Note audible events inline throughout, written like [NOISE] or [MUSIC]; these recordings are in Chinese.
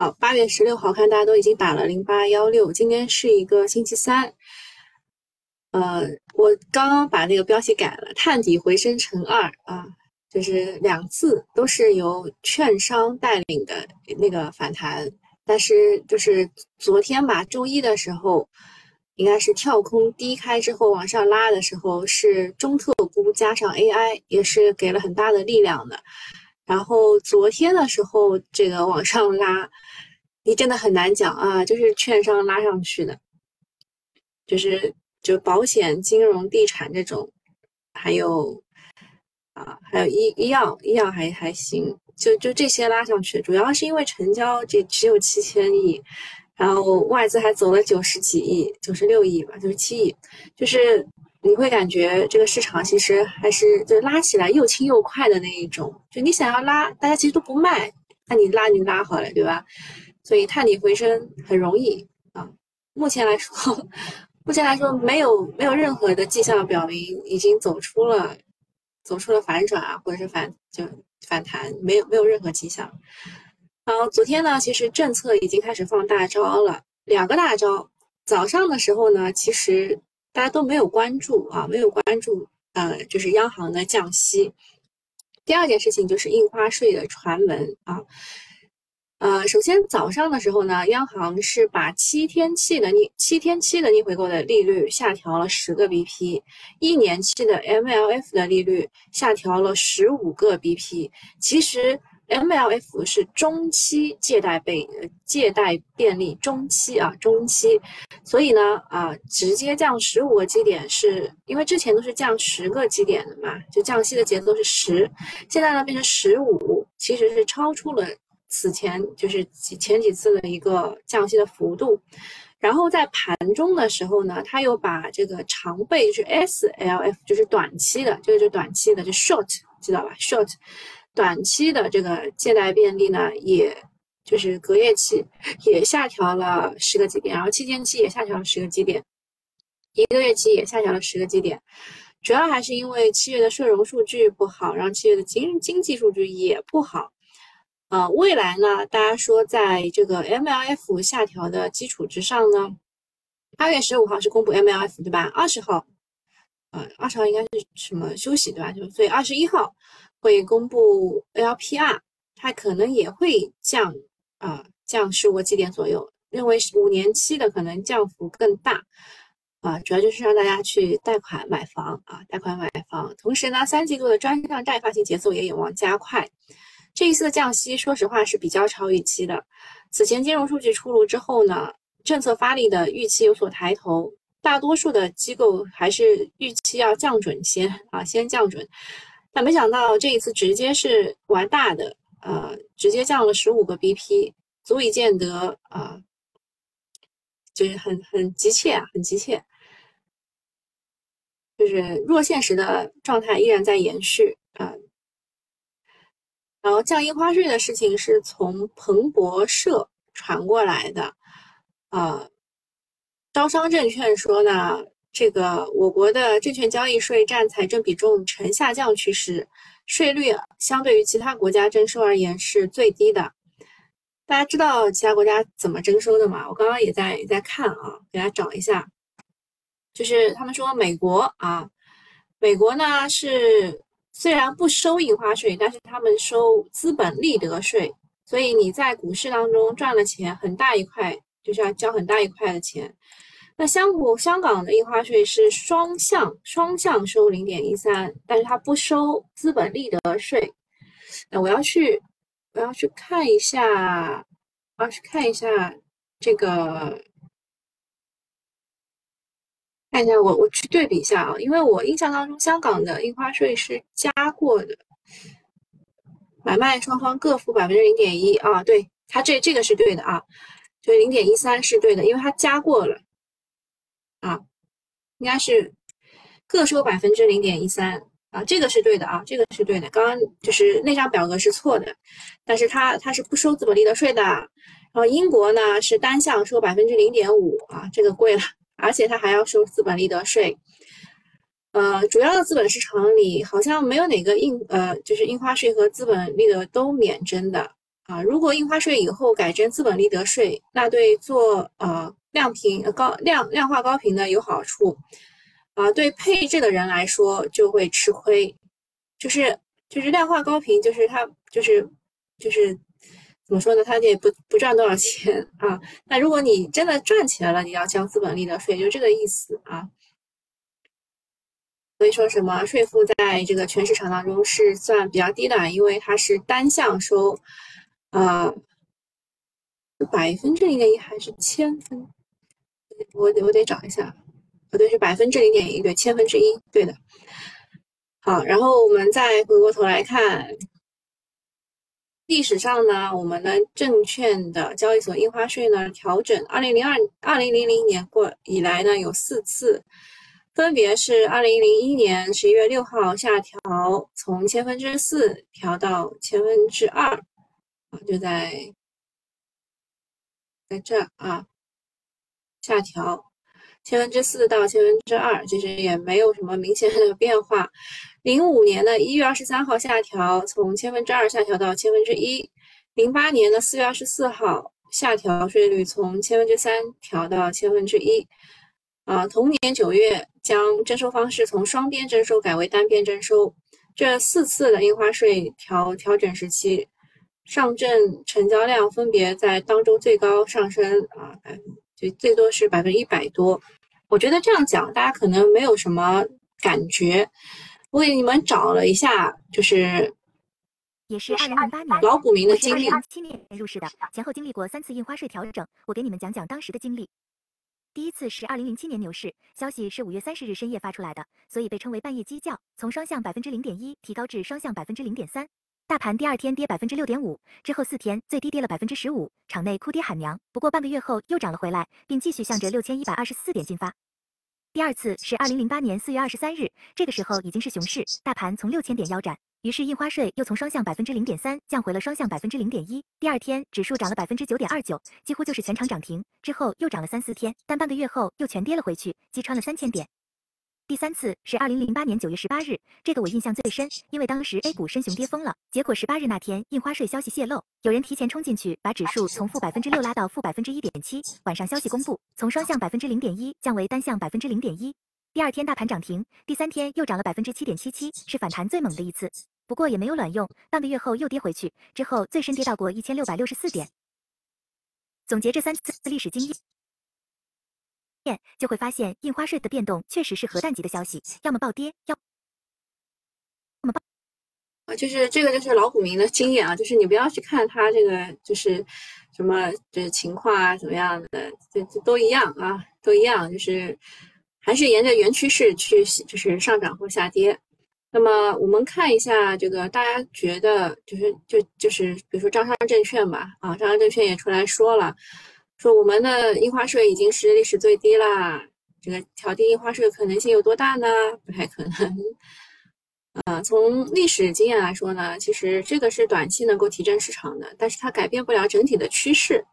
好，八月十六号，看大家都已经打了零八幺六，今天是一个星期三。呃，我刚刚把那个标题改了，探底回升乘二啊，就是两次都是由券商带领的那个反弹，但是就是昨天吧，周一的时候，应该是跳空低开之后往上拉的时候，是中特估加上 AI 也是给了很大的力量的，然后昨天的时候这个往上拉，你真的很难讲啊，就是券商拉上去的，就是。就保险、金融、地产这种，还有啊，还有医医药，医药还还行，就就这些拉上去，主要是因为成交这只有七千亿，然后外资还走了九十几亿，九十六亿吧，九十七亿，就是你会感觉这个市场其实还是就拉起来又轻又快的那一种，就你想要拉，大家其实都不卖，那你拉你拉好了，对吧？所以探底回升很容易啊，目前来说。[LAUGHS] 目前来说，没有没有任何的迹象表明已经走出了走出了反转啊，或者是反就反弹，没有没有任何迹象。然后昨天呢，其实政策已经开始放大招了，两个大招。早上的时候呢，其实大家都没有关注啊，没有关注，呃，就是央行的降息。第二件事情就是印花税的传闻啊。呃，首先早上的时候呢，央行是把七天期的逆七天期的逆回购的利率下调了十个 BP，一年期的 MLF 的利率下调了十五个 BP。其实 MLF 是中期借贷被借贷便利，中期啊中期，所以呢啊直接降十五个基点，是因为之前都是降十个基点的嘛，就降息的节奏是十，现在呢变成十五，其实是超出了。此前就是前几次的一个降息的幅度，然后在盘中的时候呢，他又把这个长背就是 SLF 就是短期的，这个就短期的就 short 知道吧？short 短期的这个借贷便利呢，也就是隔夜期也下调了十个基点，然后七天期也下调了十个基点，一个月期也下调了十个基点，主要还是因为七月的社融数据不好，然后七月的经经济数据也不好。呃，未来呢？大家说，在这个 MLF 下调的基础之上呢，八月十五号是公布 MLF 对吧？二十号，呃，二十号应该是什么休息对吧？就所以二十一号会公布 LPR，它可能也会降啊，降十五个基点左右。认为五年期的可能降幅更大啊，主要就是让大家去贷款买房啊，贷款买房。同时呢，三季度的专项债发行节奏也有望加快。这一次的降息，说实话是比较超预期的。此前金融数据出炉之后呢，政策发力的预期有所抬头，大多数的机构还是预期要降准先啊，先降准。但没想到这一次直接是玩大的，呃，直接降了十五个 BP，足以见得啊，就是很很急切啊，很急切，就是弱现实的状态依然在延续啊。然后降印花税的事情是从彭博社传过来的，啊，招商证券说呢，这个我国的证券交易税占财政比重呈下降趋势，税率相对于其他国家征收而言是最低的。大家知道其他国家怎么征收的吗？我刚刚也在也在看啊，给大家找一下，就是他们说美国啊，美国呢是。虽然不收印花税，但是他们收资本利得税，所以你在股市当中赚了钱，很大一块就是要交很大一块的钱。那香港香港的印花税是双向双向收零点一三，但是它不收资本利得税。那我要去我要去看一下，我要去看一下这个。看一下我，我去对比一下啊，因为我印象当中香港的印花税是加过的，买卖双方各付百分之零点一啊，对，它这这个是对的啊，就零点一三是对的，因为它加过了啊，应该是各收百分之零点一三啊，这个是对的啊，这个是对的，刚刚就是那张表格是错的，但是它它是不收资本利得税的，然后英国呢是单项收百分之零点五啊，这个贵了。而且它还要收资本利得税，呃，主要的资本市场里好像没有哪个印呃，就是印花税和资本利得都免征的啊，如果印花税以后改征资本利得税，那对做呃量平高量量化高频的有好处，啊，对配置的人来说就会吃亏，就是就是量化高频，就是它就是就是怎么说呢？它也不不赚多少钱啊。那如果你真的赚钱了，你要交资本利得税，就这个意思啊。所以说什么税负在这个全市场当中是算比较低的，因为它是单向收，啊，百分之零点一还是千分？我我得找一下，不对，是百分之零点一，对，千分之一，对的。好，然后我们再回过头来看历史上呢，我们的证券的交易所印花税呢调整，二零零二二零零零年过以来呢有四次。分别是二零零一年十一月六号下调，从千分之四调到千分之二，啊，就在在这啊，下调千分之四到千分之二，其实也没有什么明显的变化。零五年的一月二十三号下调，从千分之二下调到千分之一。零八年的四月二十四号下调税率，从千分之三调到千分之一。啊，同年九月将征收方式从双边征收改为单边征收。这四次的印花税调调整时期，上证成交量分别在当中最高上升啊百分，就最多是百分之一百多。我觉得这样讲大家可能没有什么感觉。我给你们找了一下，就是也是二零零八年老股民的经历，七年入市的，前后经历过三次印花税调整。我给你们讲讲当时的经历。第一次是二零零七年牛市，消息是五月三十日深夜发出来的，所以被称为半夜鸡叫，从双向百分之零点一提高至双向百分之零点三。大盘第二天跌百分之六点五，之后四天最低跌了百分之十五，场内哭爹喊娘。不过半个月后又涨了回来，并继续向着六千一百二十四点进发。第二次是二零零八年四月二十三日，这个时候已经是熊市，大盘从六千点腰斩。于是印花税又从双向百分之零点三降回了双向百分之零点一。第二天指数涨了百分之九点二九，几乎就是全场涨停。之后又涨了三四天，但半个月后又全跌了回去，击穿了三千点。第三次是二零零八年九月十八日，这个我印象最深，因为当时 A 股深熊跌疯了。结果十八日那天印花税消息泄露，有人提前冲进去，把指数从负百分之六拉到负百分之一点七。晚上消息公布，从双向百分之零点一降为单向百分之零点一。第二天大盘涨停，第三天又涨了百分之七点七七，是反弹最猛的一次。不过也没有卵用，半个月后又跌回去，之后最深跌到过一千六百六十四点。总结这三次历史经验，就会发现印花税的变动确实是核弹级的消息，要么暴跌，要么暴啊，就是这个就是老股民的经验啊，就是你不要去看它这个就是什么就是情况啊怎么样的，这这都一样啊，都一样，就是还是沿着原趋势去就是上涨或下跌。那么我们看一下这个，大家觉得就是就就是比如说招商证券吧，啊，招商证券也出来说了，说我们的印花税已经是历史最低啦，这个调低印花税的可能性有多大呢？不太可能。啊，从历史经验来说呢，其实这个是短期能够提振市场的，但是它改变不了整体的趋势。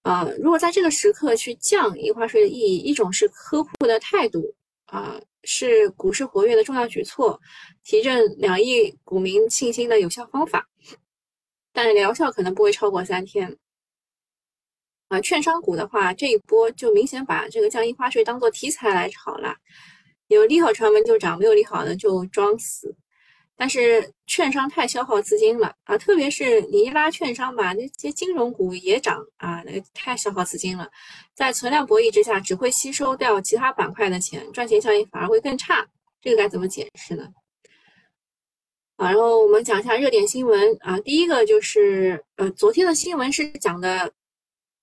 啊，如果在这个时刻去降印花税的意义，一种是呵护的态度。啊，是股市活跃的重要举措，提振两亿股民信心的有效方法，但疗效可能不会超过三天。啊，券商股的话，这一波就明显把这个降印花税当做题材来炒了，有利好传闻就涨，没有利好的就装死。但是券商太消耗资金了啊，特别是你一拉券商吧，那些金融股也涨啊，那太消耗资金了，在存量博弈之下，只会吸收掉其他板块的钱，赚钱效应反而会更差，这个该怎么解释呢？啊，然后我们讲一下热点新闻啊，第一个就是呃，昨天的新闻是讲的，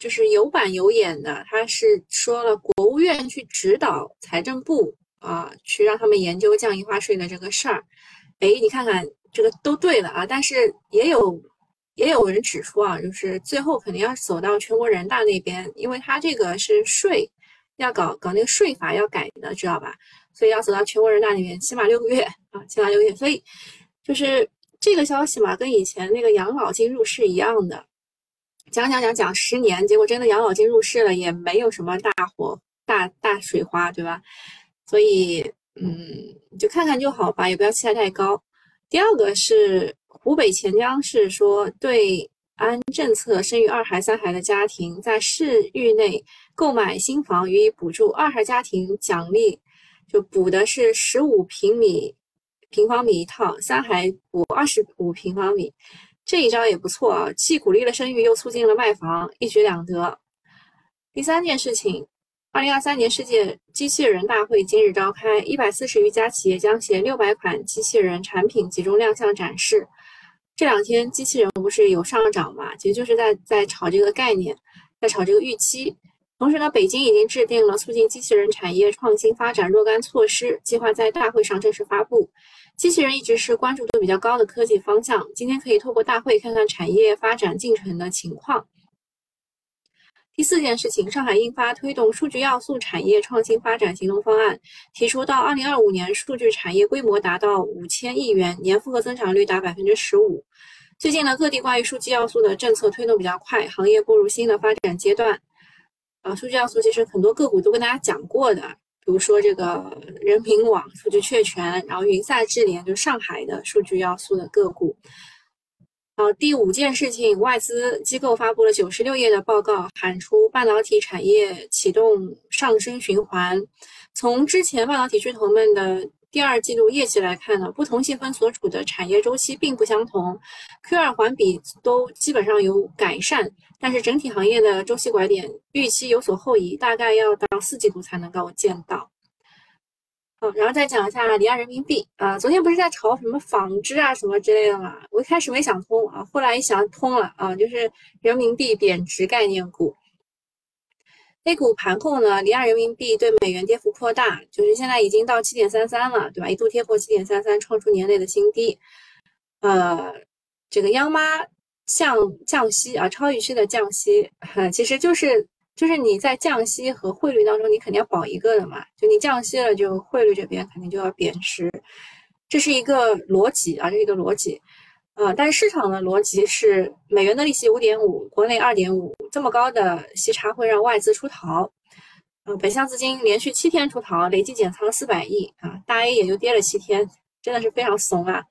就是有板有眼的，他是说了国务院去指导财政部啊，去让他们研究降印花税的这个事儿。哎，你看看这个都对了啊，但是也有也有人指出啊，就是最后肯定要走到全国人大那边，因为他这个是税要搞搞那个税法要改的，知道吧？所以要走到全国人大那边，起码六个月啊，起码六个月。所以就是这个消息嘛，跟以前那个养老金入市一样的，讲讲讲讲十年，结果真的养老金入市了，也没有什么大火大大水花，对吧？所以。嗯，就看看就好吧，也不要期待太高。第二个是湖北潜江市说对安政策生育二孩、三孩的家庭，在市域内购买新房予以补助，二孩家庭奖励就补的是十五平米平方米一套，三孩补二十五平方米。这一招也不错啊，既鼓励了生育，又促进了卖房，一举两得。第三件事情，二零二三年世界机器人大会今日召开，一百四十余家企业将携六百款机器人产品集中亮相展示。这两天机器人不是有上涨嘛？其实就是在在炒这个概念，在炒这个预期。同时呢，北京已经制定了促进机器人产业创新发展若干措施，计划在大会上正式发布。机器人一直是关注度比较高的科技方向，今天可以透过大会看看产业发展进程的情况。第四件事情，上海印发推动数据要素产业创新发展行动方案，提出到二零二五年，数据产业规模达到五千亿元，年复合增长率达百分之十五。最近呢，各地关于数据要素的政策推动比较快，行业步入新的发展阶段。啊，数据要素其实很多个股都跟大家讲过的，比如说这个人民网数据确权，然后云赛智联就上海的数据要素的个股。好，第五件事情，外资机构发布了九十六页的报告，喊出半导体产业启动上升循环。从之前半导体巨头们的第二季度业绩来看呢，不同细分所处的产业周期并不相同，Q 二环比都基本上有改善，但是整体行业的周期拐点预期有所后移，大概要到四季度才能够见到。好，然后再讲一下离岸人民币啊，昨天不是在炒什么纺织啊什么之类的嘛？我一开始没想通啊，后来一想通了啊，就是人民币贬值概念股。A 股盘后呢，离岸人民币对美元跌幅扩大，就是现在已经到七点三三了，对吧？一度跌破七点三三，创出年内的新低。呃，这个央妈降降息啊，超预期的降息，[LAUGHS] 其实就是。就是你在降息和汇率当中，你肯定要保一个的嘛。就你降息了，就汇率这边肯定就要贬值，这是一个逻辑啊，这是一个逻辑啊。但是市场的逻辑是，美元的利息五点五，国内二点五，这么高的息差会让外资出逃。嗯，北向资金连续七天出逃，累计减仓四百亿啊，大 A 也就跌了七天，真的是非常怂啊。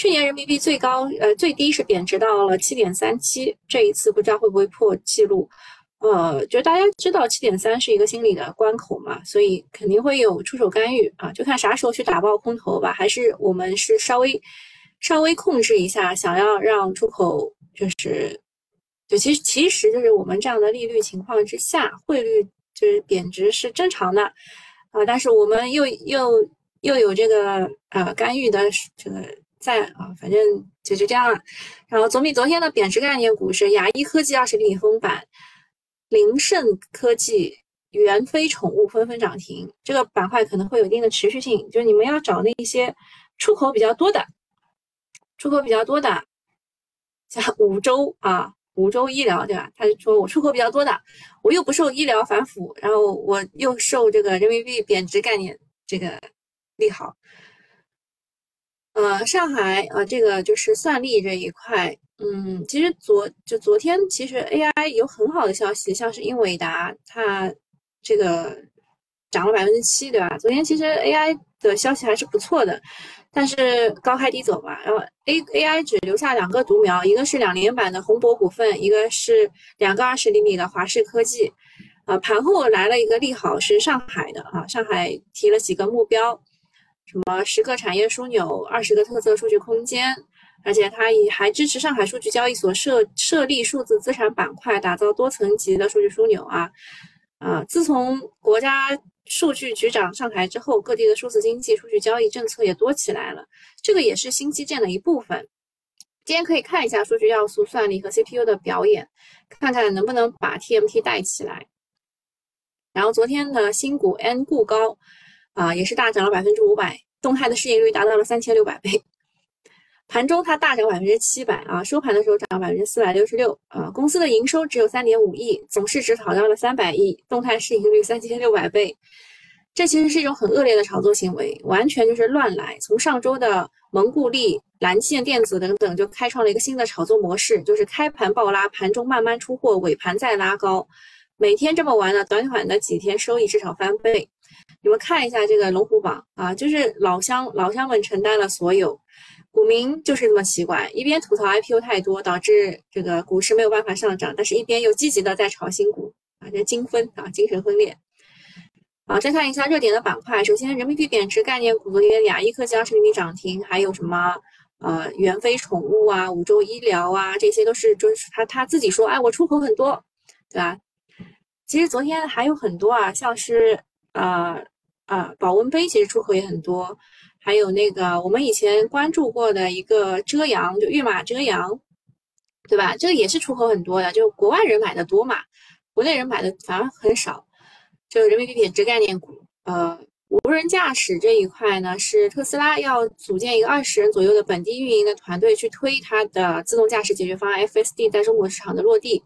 去年人民币最高呃最低是贬值到了七点三七，这一次不知道会不会破记录。呃，就大家知道七点三是一个心理的关口嘛，所以肯定会有出手干预啊，就看啥时候去打爆空头吧，还是我们是稍微稍微控制一下，想要让出口就是，就其实其实就是我们这样的利率情况之下，汇率就是贬值是正常的啊，但是我们又又又有这个呃干预的这个在啊，反正就是这样了。然后总比昨天的贬值概念股是亚一科技二十厘米封板。林盛科技、元飞宠物纷纷涨停，这个板块可能会有一定的持续性。就是你们要找那一些出口比较多的，出口比较多的，像五洲啊，五洲医疗对吧？他就说我出口比较多的，我又不受医疗反腐，然后我又受这个人民币贬值概念这个利好。呃，上海啊，这个就是算力这一块。嗯，其实昨就昨天，其实 AI 有很好的消息，像是英伟达，它这个涨了百分之七，对吧？昨天其实 AI 的消息还是不错的，但是高开低走吧。然后 A AI 只留下两个独苗，一个是两连板的宏博股份，一个是两个二十厘米的华视科技。啊，盘后来了一个利好，是上海的啊，上海提了几个目标，什么十个产业枢纽，二十个特色数据空间。而且它也还支持上海数据交易所设设立数字资产板块，打造多层级的数据枢纽啊啊！自从国家数据局长上台之后，各地的数字经济数据交易政策也多起来了，这个也是新基建的一部分。今天可以看一下数据要素、算力和 CPU 的表演，看看能不能把 TMT 带起来。然后昨天的新股 N 固高啊，也是大涨了百分之五百，动态的市盈率达到了三千六百倍。盘中它大涨百分之七百啊，收盘的时候涨百分之四百六十六啊。公司的营收只有三点五亿，总市值炒到了三百亿，动态市盈率三千六百倍。这其实是一种很恶劣的炒作行为，完全就是乱来。从上周的蒙固利、蓝线电子等等，就开创了一个新的炒作模式，就是开盘暴拉，盘中慢慢出货，尾盘再拉高。每天这么玩呢，短短的几天收益至少翻倍。你们看一下这个龙虎榜啊，就是老乡老乡们承担了所有。股民就是这么奇怪，一边吐槽 IPO 太多，导致这个股市没有办法上涨，但是一边又积极的在炒新股啊，这精分啊，精神分裂。好，再看一下热点的板块，首先人民币贬值概念股，昨天亚一科技二十厘米涨停，还有什么呃元飞宠物啊、五洲医疗啊，这些都是就是他他自己说，哎，我出口很多，对吧？其实昨天还有很多啊，像是呃呃保温杯，其实出口也很多。还有那个我们以前关注过的一个遮阳，就跃马遮阳，对吧？这个也是出口很多的，就国外人买的多嘛，国内人买的反而很少。就人民币贬值概念股，呃，无人驾驶这一块呢，是特斯拉要组建一个二十人左右的本地运营的团队去推它的自动驾驶解决方案 FSD 在中国市场的落地。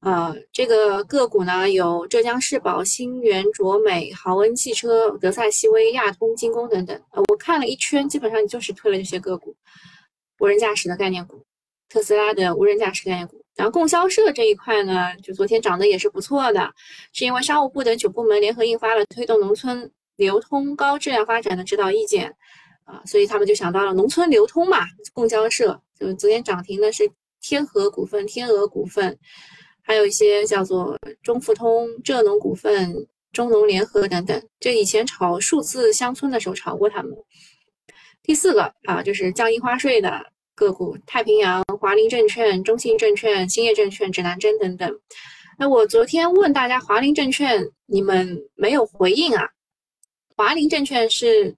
呃，这个个股呢有浙江世宝、新源卓美、豪恩汽车、德赛西威、亚通、精工等等。我看了一圈，基本上就是推了这些个股，无人驾驶的概念股，特斯拉的无人驾驶概念股。然后供销社这一块呢，就昨天涨得也是不错的，是因为商务部等九部门联合印发了推动农村流通高质量发展的指导意见，啊，所以他们就想到了农村流通嘛，供销社就昨天涨停的是天合股份、天鹅股份。还有一些叫做中富通、浙农股份、中农联合等等，这以前炒数字乡村的时候炒过他们。第四个啊，就是降印花税的个股，太平洋、华林证券、中信证券、兴业证券、指南针等等。那我昨天问大家，华林证券你们没有回应啊？华林证券是。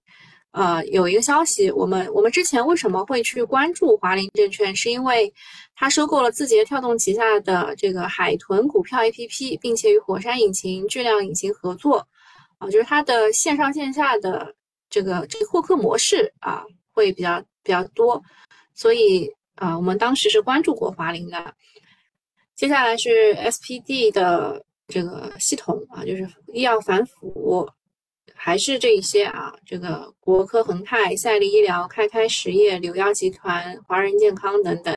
呃，有一个消息，我们我们之前为什么会去关注华林证券？是因为它收购了字节跳动旗下的这个海豚股票 APP，并且与火山引擎、质量引擎合作，啊，就是它的线上线下的这个这个获客模式啊，会比较比较多，所以啊，我们当时是关注过华林的。接下来是 SPD 的这个系统啊，就是医药反腐。还是这一些啊，这个国科恒泰、赛力医疗、开开实业、柳腰集团、华人健康等等。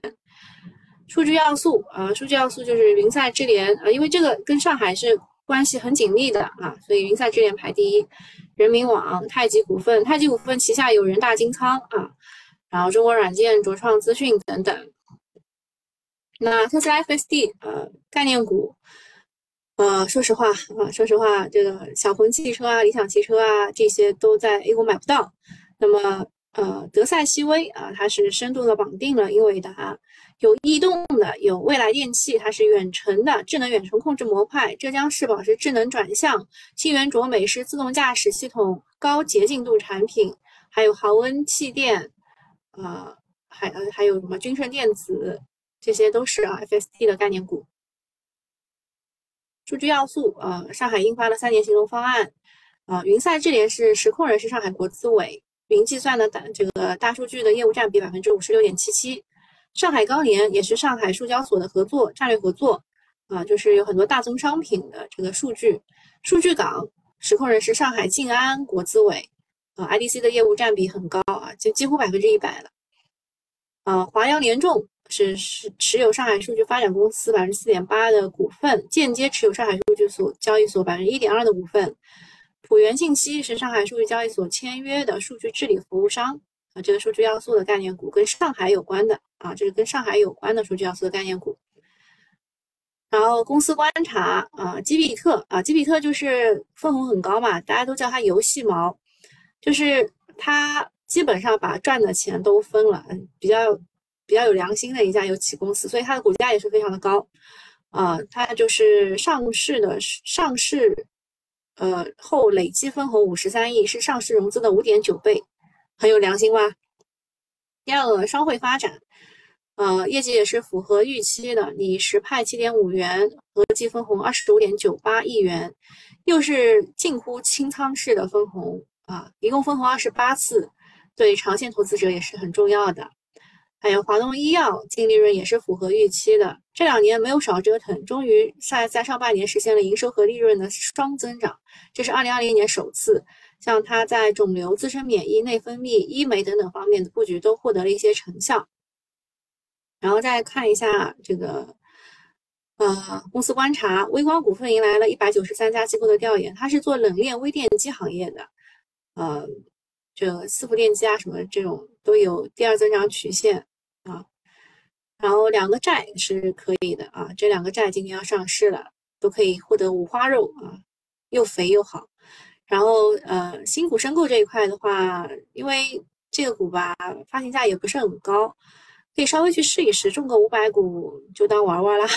数据要素啊，数据要素就是云赛智联啊，因为这个跟上海是关系很紧密的啊，所以云赛智联排第一。人民网、太极股份，太极股份旗下有人大金仓啊，然后中国软件、卓创资讯等等。那特斯拉 FSD 呃概念股。呃，说实话啊，说实话，这个小鹏汽车啊、理想汽车啊，这些都在 A 股买不到。那么，呃，德赛西威啊，它是深度的绑定了英伟达，有移动的，有未来电器，它是远程的智能远程控制模块。浙江世宝是智能转向，信源卓美是自动驾驶系统高洁净度产品，还有豪恩气垫，呃，还呃还有什么君胜电子，这些都是啊 FST 的概念股。数据要素，呃，上海印发了三年行动方案，啊，云赛智联是实控人是上海国资委，云计算的大这个大数据的业务占比百分之五十六点七七，上海高联也是上海数交所的合作战略合作，啊，就是有很多大宗商品的这个数据，数据港实控人是上海静安国资委，啊，IDC 的业务占比很高啊，就几乎百分之一百了，啊，华阳联众。是是持有上海数据发展公司百分之四点八的股份，间接持有上海数据所交易所百分之一点二的股份。普元信息是上海数据交易所签约的数据治理服务商啊，这个数据要素的概念股跟上海有关的啊，这是跟上海有关的数据要素的概念股。然后公司观察啊，基比特啊，基比特就是分红很高嘛，大家都叫它游戏毛，就是它基本上把赚的钱都分了，比较。比较有良心的一家油企公司，所以它的股价也是非常的高，啊，它就是上市的上市，呃后累计分红五十三亿，是上市融资的五点九倍，很有良心吧？第二个双汇发展，呃，业绩也是符合预期的，拟实派七点五元，合计分红二十五点九八亿元，又是近乎清仓式的分红啊，一共分红二十八次，对长线投资者也是很重要的。还有华东医药净利润也是符合预期的，这两年没有少折腾，终于在在上半年实现了营收和利润的双增长，这是二零二零年首次。像它在肿瘤、自身免疫、内分泌、医美等等方面的布局都获得了一些成效。然后再看一下这个，呃，公司观察，微光股份迎来了一百九十三家机构的调研，它是做冷链微电机行业的，呃，这伺服电机啊什么这种。都有第二增长曲线，然后两个债是可以的啊，这两个债今天要上市了，都可以获得五花肉啊，又肥又好。然后呃，新股申购这一块的话，因为这个股吧发行价也不是很高，可以稍微去试一试，中个五百股就当玩玩啦。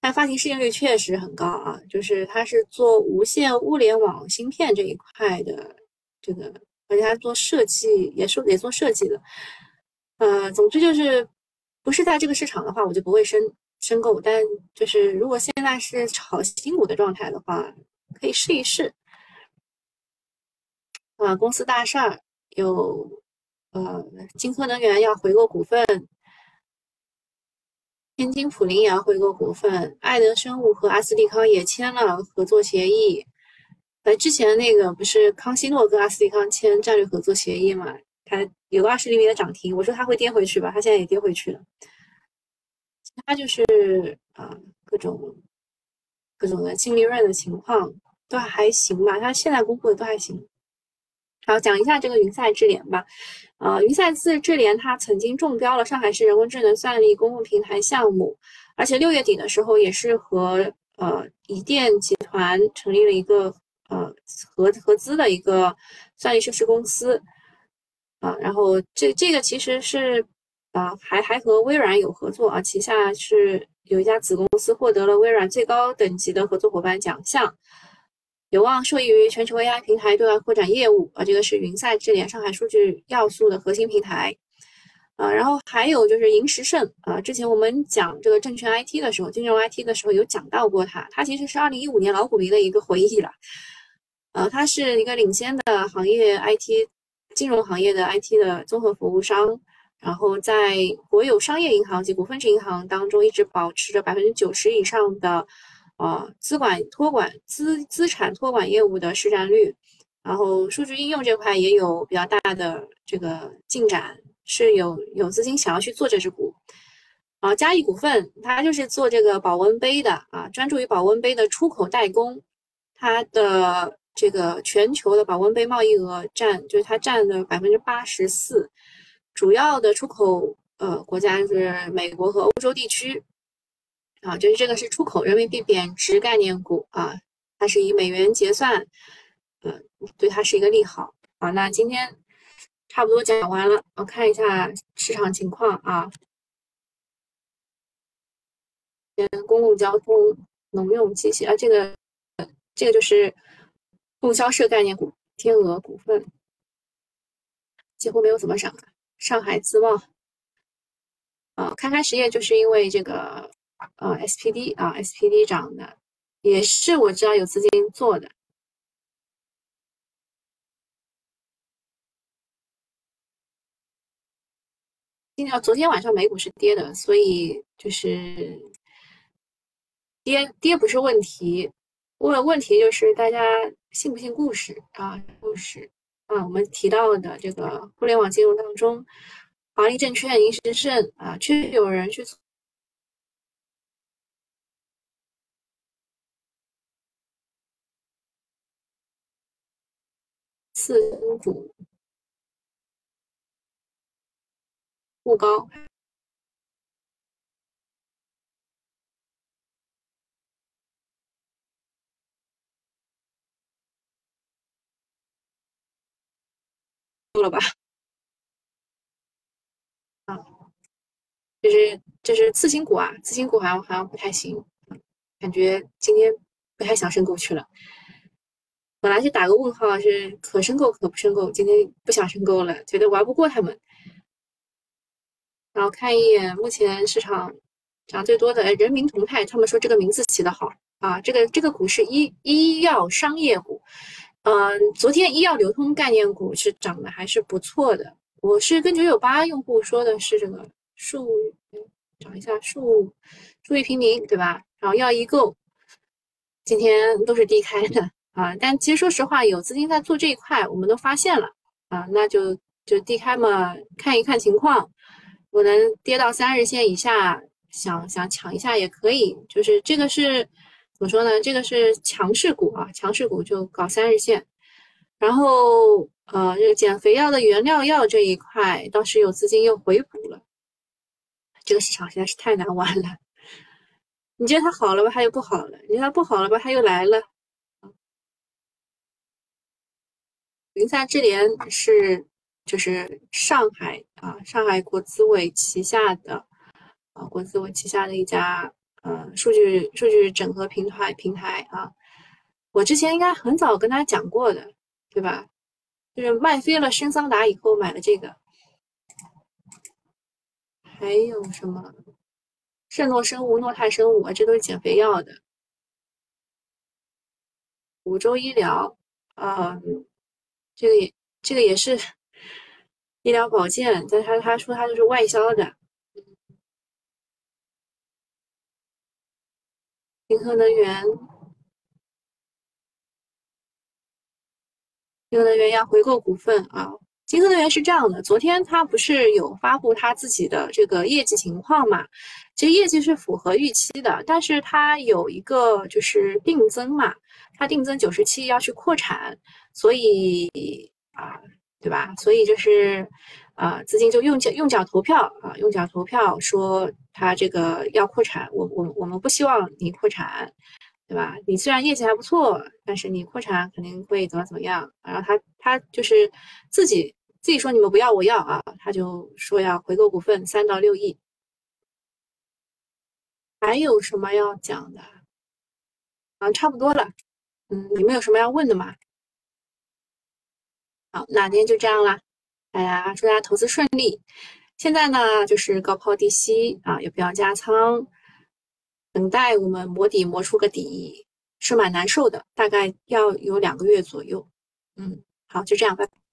但发行市盈率确实很高啊，就是它是做无线物联网芯片这一块的这个，而且它做设计也是也做设计的，呃，总之就是不是在这个市场的话，我就不会申申购。但就是如果现在是炒新股的状态的话，可以试一试。啊，公司大事儿有，呃，金科能源要回购股份。天津普林也要回购股份，爱德生物和阿斯利康也签了合作协议。呃，之前那个不是康希诺跟阿斯利康签战略合作协议嘛？它有个二十厘米的涨停，我说它会跌回去吧，它现在也跌回去了。其他就是啊，各种各种的净利润的情况都还行吧，它现在公布的都还行。好，讲一下这个云赛智联吧。呃，云赛智智联它曾经中标了上海市人工智能算力公共平台项目，而且六月底的时候也是和呃移电集团成立了一个呃合合资的一个算力设施公司啊。然后这这个其实是啊还还和微软有合作啊，旗下是有一家子公司获得了微软最高等级的合作伙伴奖项。有望受益于全球 AI 平台对外扩展业务啊，这个是云赛智联上海数据要素的核心平台啊。然后还有就是银石盛啊，之前我们讲这个证券 IT 的时候，金融 IT 的时候有讲到过它，它其实是二零一五年老股民的一个回忆了。呃，它是一个领先的行业 IT 金融行业的 IT 的综合服务商，然后在国有商业银行及股份制银行当中一直保持着百分之九十以上的。啊，资管托管资资产托管业务的市占率，然后数据应用这块也有比较大的这个进展，是有有资金想要去做这只股。啊，嘉益股份它就是做这个保温杯的啊，专注于保温杯的出口代工，它的这个全球的保温杯贸易额占就是它占的百分之八十四，主要的出口呃国家是美国和欧洲地区。啊，就是这个是出口人民币贬值概念股啊，它是以美元结算，嗯，对它是一个利好。好，那今天差不多讲完了，我看一下市场情况啊。公共交通、农用机械啊，这个这个就是供销社概念股，天鹅股份几乎没有怎么涨，上海自贸啊，开开实业就是因为这个。呃，SPD 啊，SPD 涨的也是我知道有资金做的。今天昨天晚上美股是跌的，所以就是跌跌不是问题，问问题就是大家信不信故事啊？故事啊，我们提到的这个互联网金融当中，华丽证券、银石盛啊，确实有人去。次股不高，够了吧？啊，就是就是次新股啊，次新股好像好像不太行，感觉今天不太想申购去了。本来是打个问号，是可申购可不申购，今天不想申购了，觉得玩不过他们。然后看一眼目前市场涨最多的人民同泰，他们说这个名字起得好啊，这个这个股是医医药商业股，嗯，昨天医药流通概念股是涨的还是不错的。我是跟九九八用户说的是这个数，找一下数数据平民对吧？然后药易购今天都是低开的。啊，但其实说实话，有资金在做这一块，我们都发现了啊，那就就低开嘛，看一看情况，我能跌到三日线以下，想想抢一下也可以，就是这个是怎么说呢？这个是强势股啊，强势股就搞三日线，然后呃，这个减肥药的原料药这一块倒是有资金又回补了。这个市场实在是太难玩了。你觉得它好了吧，它又不好了；你觉得它不好了吧，它又来了。零三智联是就是上海啊，上海国资委旗下的啊，国资委旗下的一家呃数据数据整合平台平台啊。我之前应该很早跟大家讲过的，对吧？就是卖飞了深桑达以后买了这个。还有什么？圣诺生物、诺泰生物，这都是减肥药的。五洲医疗啊，这个也这个也是 [LAUGHS] 医疗保健，但他他说他就是外销的。银河能源，银河能源要回购股份啊。金河能源是这样的，昨天他不是有发布他自己的这个业绩情况嘛？其实业绩是符合预期的，但是它有一个就是定增嘛，它定增九十七要去扩产，所以啊，对吧？所以就是啊，资金就用脚用脚投票啊，用脚投票说他这个要扩产，我我我们不希望你扩产。对吧？你虽然业绩还不错，但是你扩产肯定会怎么怎么样？然后他他就是自己自己说你们不要我要啊，他就说要回购股份三到六亿。还有什么要讲的？啊，差不多了。嗯，你们有什么要问的吗？好，那今天就这样啦。大家祝大家投资顺利。现在呢，就是高抛低吸啊，也不要加仓。等待我们磨底磨出个底是蛮难受的，大概要有两个月左右。嗯，好，就这样，拜拜。